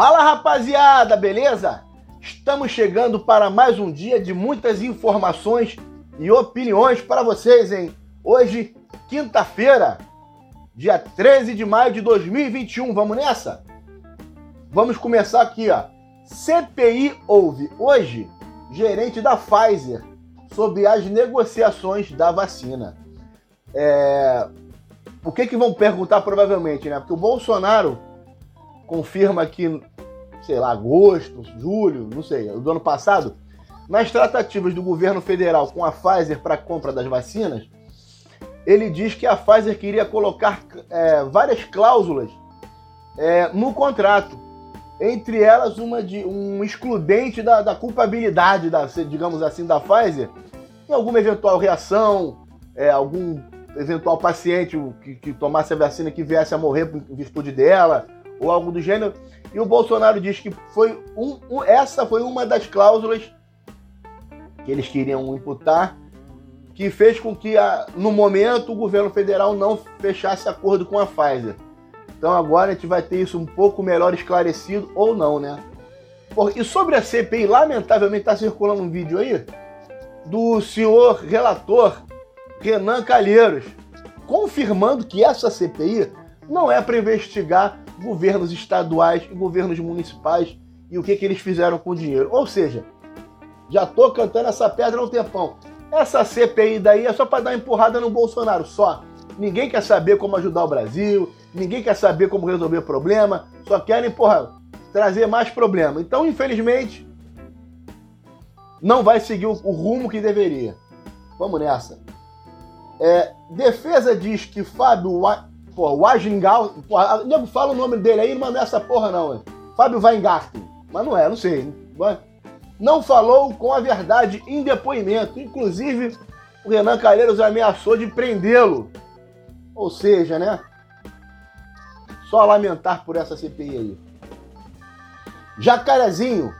Fala rapaziada, beleza? Estamos chegando para mais um dia de muitas informações e opiniões para vocês, hein? Hoje, quinta-feira, dia 13 de maio de 2021. Vamos nessa? Vamos começar aqui, ó. CPI ouve hoje gerente da Pfizer sobre as negociações da vacina. É... O que que vão perguntar provavelmente, né? Porque o Bolsonaro confirma que, sei lá, agosto, julho, não sei, do ano passado, nas tratativas do governo federal com a Pfizer para a compra das vacinas, ele diz que a Pfizer queria colocar é, várias cláusulas é, no contrato. Entre elas, uma de um excludente da, da, culpabilidade, da, digamos assim, da Pfizer, em alguma eventual reação, é, algum eventual paciente que, que, tomasse a vacina que viesse a morrer em virtude dela, ou algo do gênero. E o Bolsonaro diz que foi um, um, essa foi uma das cláusulas que eles queriam imputar que fez com que, a, no momento, o governo federal não fechasse acordo com a Pfizer. Então agora a gente vai ter isso um pouco melhor esclarecido ou não, né? e sobre a CPI, lamentavelmente está circulando um vídeo aí do senhor relator Renan Calheiros, confirmando que essa CPI não é para investigar governos estaduais e governos municipais e o que, que eles fizeram com o dinheiro. Ou seja, já tô cantando essa pedra há um tempão. Essa CPI daí é só para dar empurrada no Bolsonaro, só. Ninguém quer saber como ajudar o Brasil, ninguém quer saber como resolver problema, só querem, porra, trazer mais problema. Então, infelizmente, não vai seguir o, o rumo que deveria. Vamos nessa. É, defesa diz que Fábio porra, Wagengal, porra, nego fala o nome dele aí, não é essa porra não, é. Fábio Weingarten. Mas não é, não sei. Mas não falou com a verdade em depoimento. Inclusive, o Renan Calheiros ameaçou de prendê-lo. Ou seja, né? Só lamentar por essa CPI aí. Jacarezinho,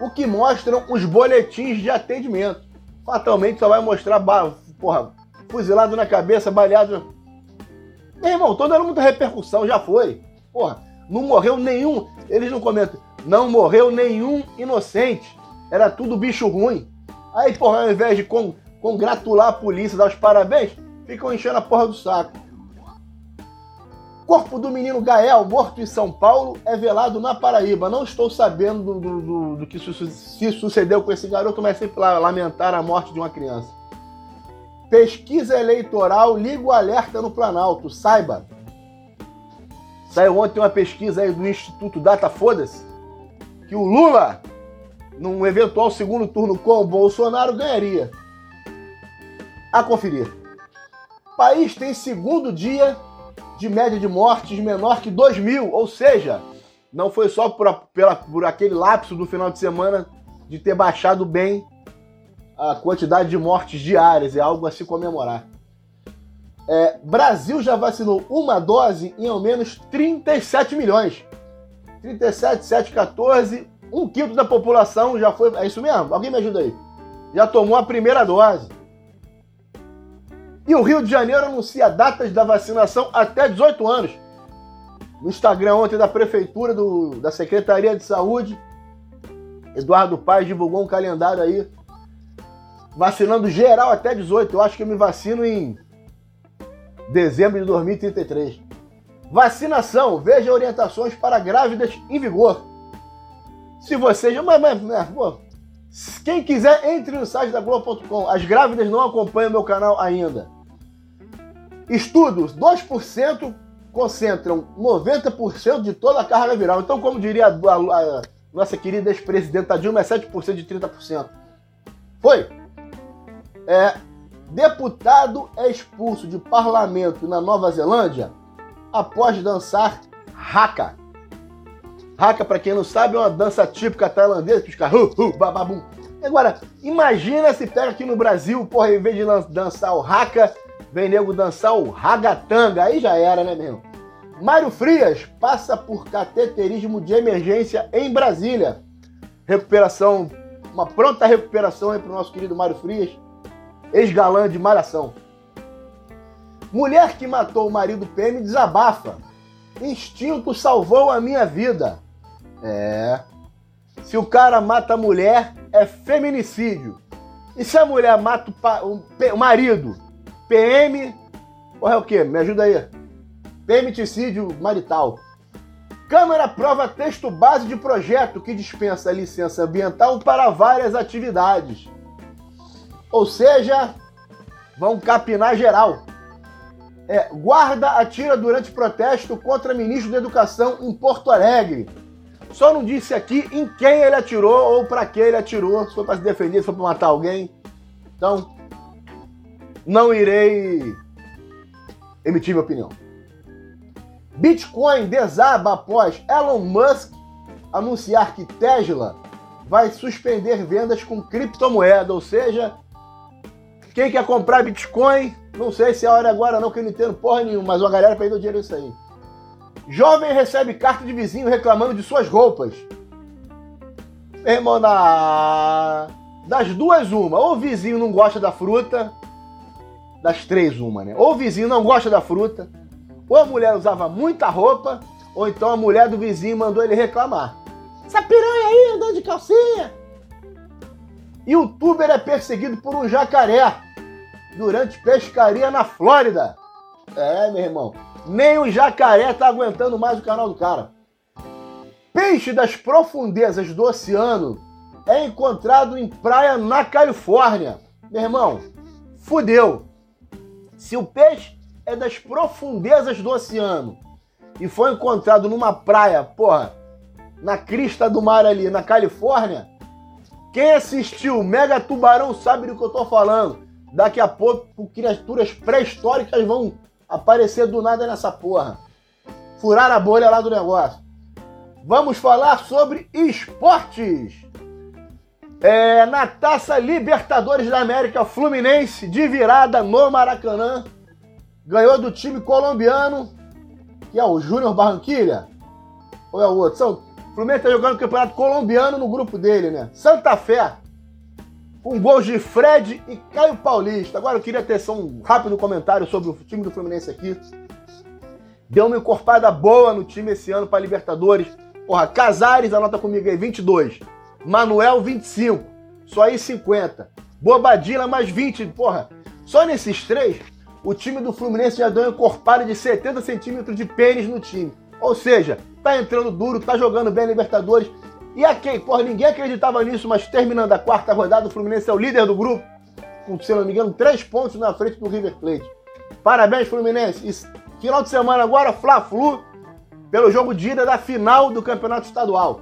o que mostram os boletins de atendimento. Fatalmente só vai mostrar, porra, fuzilado na cabeça, baleado. Meu irmão, tô dando muita repercussão, já foi. Porra, não morreu nenhum. Eles não comentam. Não morreu nenhum inocente. Era tudo bicho ruim. Aí, porra, ao invés de con congratular a polícia, dar os parabéns, ficam enchendo a porra do saco. Corpo do menino Gael, morto em São Paulo, é velado na Paraíba. Não estou sabendo do, do, do, que su se sucedeu com esse garoto, mas sempre lamentar a morte de uma criança. Pesquisa eleitoral liga o alerta no Planalto. Saiba. Saiu ontem uma pesquisa aí do Instituto Data Foda-se que o Lula num eventual segundo turno com o Bolsonaro, ganharia. A conferir. País tem segundo dia de média de mortes menor que 2 mil, ou seja, não foi só por, pela, por aquele lapso do final de semana de ter baixado bem a quantidade de mortes diárias, é algo a se comemorar. É, Brasil já vacinou uma dose em ao menos 37 milhões. 37, 7, 14, um quinto da população já foi. É isso mesmo? Alguém me ajuda aí. Já tomou a primeira dose. E o Rio de Janeiro anuncia datas da vacinação até 18 anos. No Instagram ontem da Prefeitura, do, da Secretaria de Saúde, Eduardo Paz divulgou um calendário aí. Vacinando geral até 18. Eu acho que eu me vacino em dezembro de 2033. Vacinação. Veja orientações para grávidas em vigor. Se você já. Mas, mas, mas, pô, quem quiser, entre no site da Globo.com. As grávidas não acompanham meu canal ainda. Estudos: 2% concentram 90% de toda a carga viral. Então, como diria a, a, a nossa querida ex-presidenta Dilma, é 7% de 30%. Foi? É, deputado é expulso de parlamento na Nova Zelândia após dançar haka. Haka, para quem não sabe, é uma dança típica tailandesa, que caras, uh, uh, bababum. Agora, imagina se pega aqui no Brasil, porra, em vez de dançar o Haka, vem nego dançar o Ragatanga. Aí já era, né, meu? Mário Frias passa por cateterismo de emergência em Brasília. Recuperação, uma pronta recuperação aí pro nosso querido Mário Frias, ex-galã de Malhação. Mulher que matou o marido PM desabafa. Instinto salvou a minha vida. É. Se o cara mata a mulher, é feminicídio. E se a mulher mata o, o marido? PM. Porra, é o quê? Me ajuda aí. Feminicídio marital. Câmara aprova texto base de projeto que dispensa licença ambiental para várias atividades. Ou seja, vão capinar geral. É, guarda atira durante protesto contra ministro da Educação em Porto Alegre. Só não disse aqui em quem ele atirou ou para que ele atirou, se foi para se defender, se foi para matar alguém. Então, não irei emitir minha opinião. Bitcoin desaba após Elon Musk anunciar que Tesla vai suspender vendas com criptomoeda, ou seja, quem quer comprar Bitcoin, não sei se é a hora agora não, que eu não entendo porra nenhuma, mas uma galera perdeu dinheiro nisso aí. Jovem recebe carta de vizinho reclamando de suas roupas. irmão, na... das duas, uma. Ou o vizinho não gosta da fruta, das três, uma, né? Ou o vizinho não gosta da fruta, ou a mulher usava muita roupa, ou então a mulher do vizinho mandou ele reclamar. Essa piranha aí andando de calcinha. Youtuber é perseguido por um jacaré durante pescaria na Flórida. É, meu irmão. Nem o jacaré tá aguentando mais o canal do cara. Peixe das profundezas do oceano é encontrado em praia na Califórnia. Meu irmão, fudeu. Se o peixe é das profundezas do oceano e foi encontrado numa praia, porra, na crista do mar ali, na Califórnia, quem assistiu Mega Tubarão sabe do que eu tô falando. Daqui a pouco criaturas pré-históricas vão aparecer do nada nessa porra. Furar a bolha lá do negócio. Vamos falar sobre esportes. É, na Taça Libertadores da América, Fluminense de virada no Maracanã ganhou do time colombiano, que é o Júnior Barranquilha, ou é o outro? São, o Fluminense está jogando o campeonato colombiano no grupo dele, né? Santa Fé, com gols de Fred e Caio Paulista. Agora eu queria ter só um rápido comentário sobre o time do Fluminense aqui. Deu uma encorpada boa no time esse ano para Libertadores. Porra, Casares, anota comigo aí, 22. Manuel, 25. Só aí 50. Bobadila, mais 20. Porra, só nesses três, o time do Fluminense já deu uma encorpada de 70 centímetros de pênis no time. Ou seja, tá entrando duro, tá jogando bem Libertadores. E a quem? Porra, ninguém acreditava nisso, mas terminando a quarta rodada, o Fluminense é o líder do grupo, com, se não me engano, três pontos na frente do River Plate. Parabéns, Fluminense. E final de semana agora, Fla-Flu, pelo jogo de ida da final do Campeonato Estadual.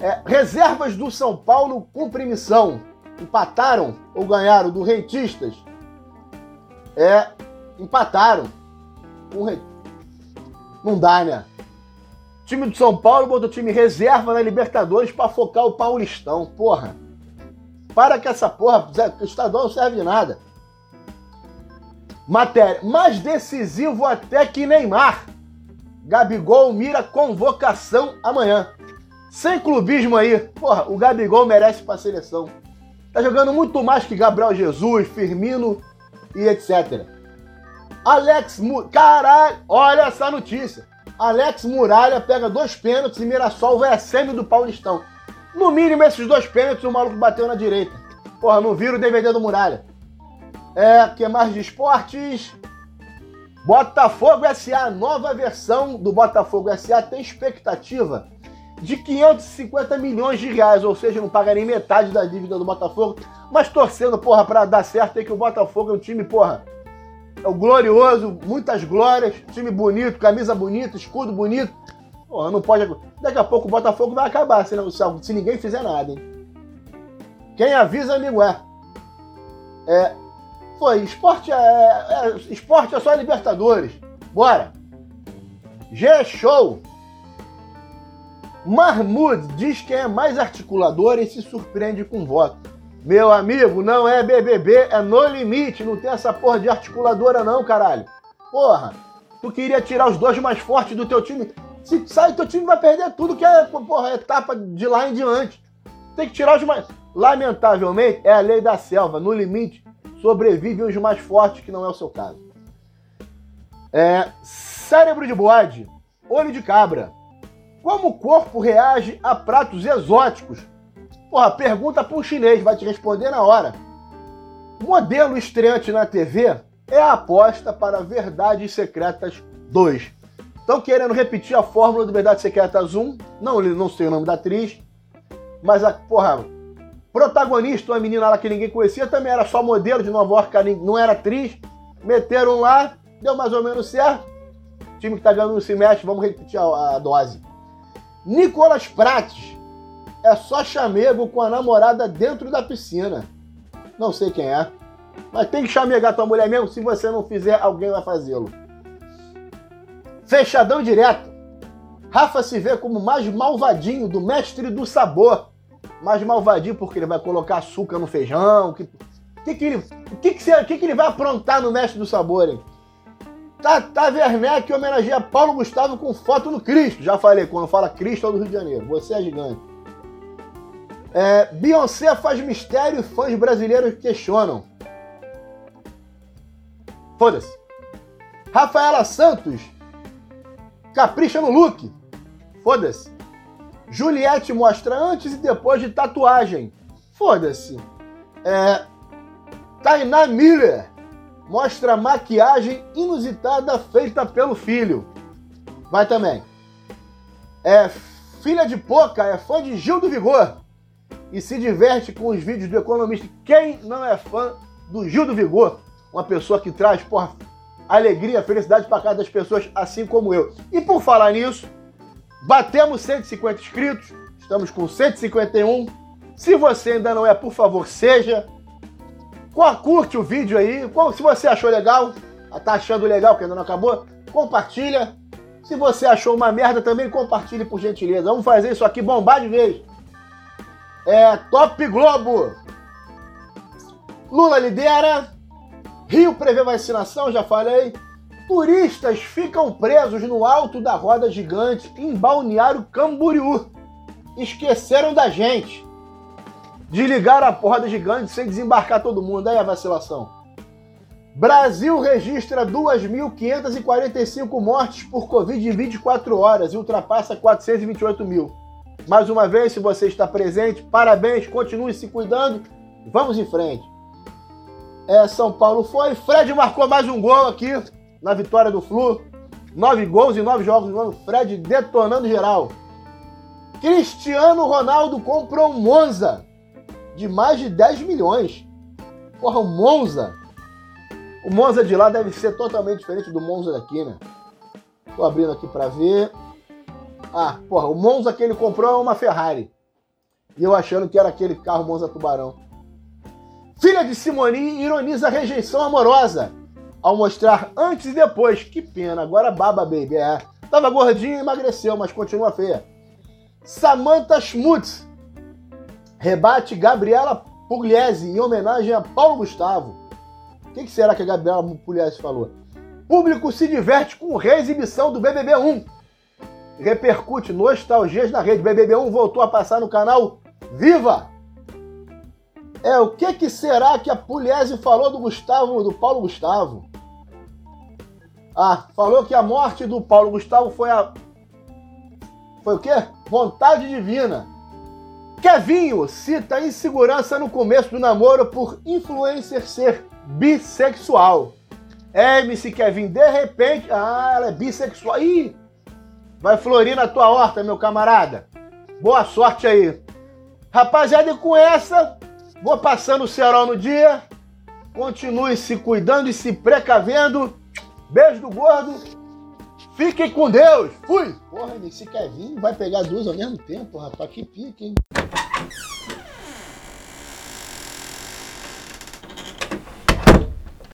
É, reservas do São Paulo cumprim missão. Empataram ou ganharam do Rentistas é, empataram. Não dá, né? Time do São Paulo botou time reserva na Libertadores para focar o Paulistão. Porra. Para que essa porra, o estadual não serve de nada. Matéria. Mais decisivo até que Neymar. Gabigol mira convocação amanhã. Sem clubismo aí. Porra, o Gabigol merece pra seleção. Tá jogando muito mais que Gabriel Jesus, Firmino e etc. Alex. Caralho, olha essa notícia. Alex Muralha pega dois pênaltis e Mirassol vai a semi do Paulistão. No mínimo, esses dois pênaltis o maluco bateu na direita. Porra, não vira o DVD do Muralha. É, que mais de esportes? Botafogo SA, nova versão do Botafogo SA tem expectativa de 550 milhões de reais, ou seja, não paga nem metade da dívida do Botafogo, mas torcendo, porra, pra dar certo aí que o Botafogo é um time, porra, é o glorioso, muitas glórias, time bonito, camisa bonita, escudo bonito. Porra, não pode. Daqui a pouco o Botafogo vai acabar se, não, se ninguém fizer nada, hein? Quem avisa, amigo é. É. Foi, esporte é, é, esporte é só Libertadores. Bora! G-Show! Mahmoud diz que é mais articulador e se surpreende com voto. Meu amigo, não é BBB, é no limite. Não tem essa porra de articuladora, não, caralho. Porra, tu queria tirar os dois mais fortes do teu time. Se sai, teu time vai perder tudo que é, porra, etapa de lá em diante. Tem que tirar os mais. Lamentavelmente, é a lei da selva. No limite, sobrevivem os mais fortes, que não é o seu caso. É. Cérebro de bode, olho de cabra. Como o corpo reage a pratos exóticos? Porra, pergunta para um chinês, vai te responder na hora. Modelo estreante na TV é a aposta para Verdades Secretas 2. Estão querendo repetir a fórmula do Verdades Secretas 1. Não, não sei o nome da atriz. Mas a, porra, protagonista, uma menina lá que ninguém conhecia, também era só modelo de Nova York, não era atriz. Meteram lá, deu mais ou menos certo. O time que tá ganhando não se mexe, vamos repetir a, a dose. Nicolas Prates é só chamego com a namorada dentro da piscina. Não sei quem é. Mas tem que chamegar tua mulher mesmo. Se você não fizer, alguém vai fazê-lo. Fechadão direto. Rafa se vê como mais malvadinho do mestre do sabor. Mais malvadinho porque ele vai colocar açúcar no feijão. O que, que, que, ele, que, que, que, que ele vai aprontar no mestre do sabor, hein? Tata Werneck homenageia Paulo Gustavo com foto no Cristo. Já falei, quando fala Cristo é do Rio de Janeiro. Você é gigante. É, Beyoncé faz mistério e fãs brasileiros questionam. Foda-se. Rafaela Santos capricha no look. Foda-se. Juliette mostra antes e depois de tatuagem. Foda-se. É, Tainá Miller mostra maquiagem inusitada feita pelo filho. Vai também. É filha de Poca, é fã de Gil do Vigor e se diverte com os vídeos do economista. Quem não é fã do Gil do Vigor? Uma pessoa que traz, porra, alegria, felicidade para casa das pessoas, assim como eu. E por falar nisso, batemos 150 inscritos, estamos com 151. Se você ainda não é, por favor, seja. Curte o vídeo aí. Se você achou legal, tá achando legal que ainda não acabou, compartilha. Se você achou uma merda também, compartilhe por gentileza. Vamos fazer isso aqui bombar de vez. É Top Globo. Lula lidera. Rio prevê vacinação, já falei. Turistas ficam presos no alto da roda gigante em Balneário Camboriú. Esqueceram da gente. Desligaram a roda gigante sem desembarcar todo mundo. Aí a vacilação. Brasil registra 2.545 mortes por Covid em 24 horas e ultrapassa 428 mil. Mais uma vez, se você está presente, parabéns, continue se cuidando. Vamos em frente. É, São Paulo foi. Fred marcou mais um gol aqui na vitória do Flu. Nove gols em nove jogos. Fred detonando geral. Cristiano Ronaldo comprou um Monza de mais de 10 milhões. Porra, o Monza. O Monza de lá deve ser totalmente diferente do Monza daqui, né? Tô abrindo aqui para ver. Ah, porra, o Monza que ele comprou é uma Ferrari. E eu achando que era aquele carro Monza Tubarão. Filha de Simoni ironiza a rejeição amorosa ao mostrar antes e depois. Que pena, agora baba, baby. É. Tava gordinha e emagreceu, mas continua feia. Samantha Schmutz rebate Gabriela Pugliese em homenagem a Paulo Gustavo. O que, que será que a Gabriela Pugliese falou? Público se diverte com reexibição do BBB 1 repercute nostalgias na rede. BBB1 voltou a passar no canal Viva! É, o que, que será que a Pugliese falou do Gustavo, do Paulo Gustavo? Ah, falou que a morte do Paulo Gustavo foi a. Foi o quê? Vontade divina. Kevinho cita insegurança no começo do namoro por influencer ser bissexual. É, MC Kevin, de repente. Ah, ela é bissexual. Ih! Vai florir na tua horta, meu camarada. Boa sorte aí. Rapaziada, e com essa, vou passando o cerol no dia. Continue se cuidando e se precavendo. Beijo do gordo. Fiquem com Deus. Fui. Porra, esse Kevin vai pegar duas ao mesmo tempo, rapaz. Que pique, hein?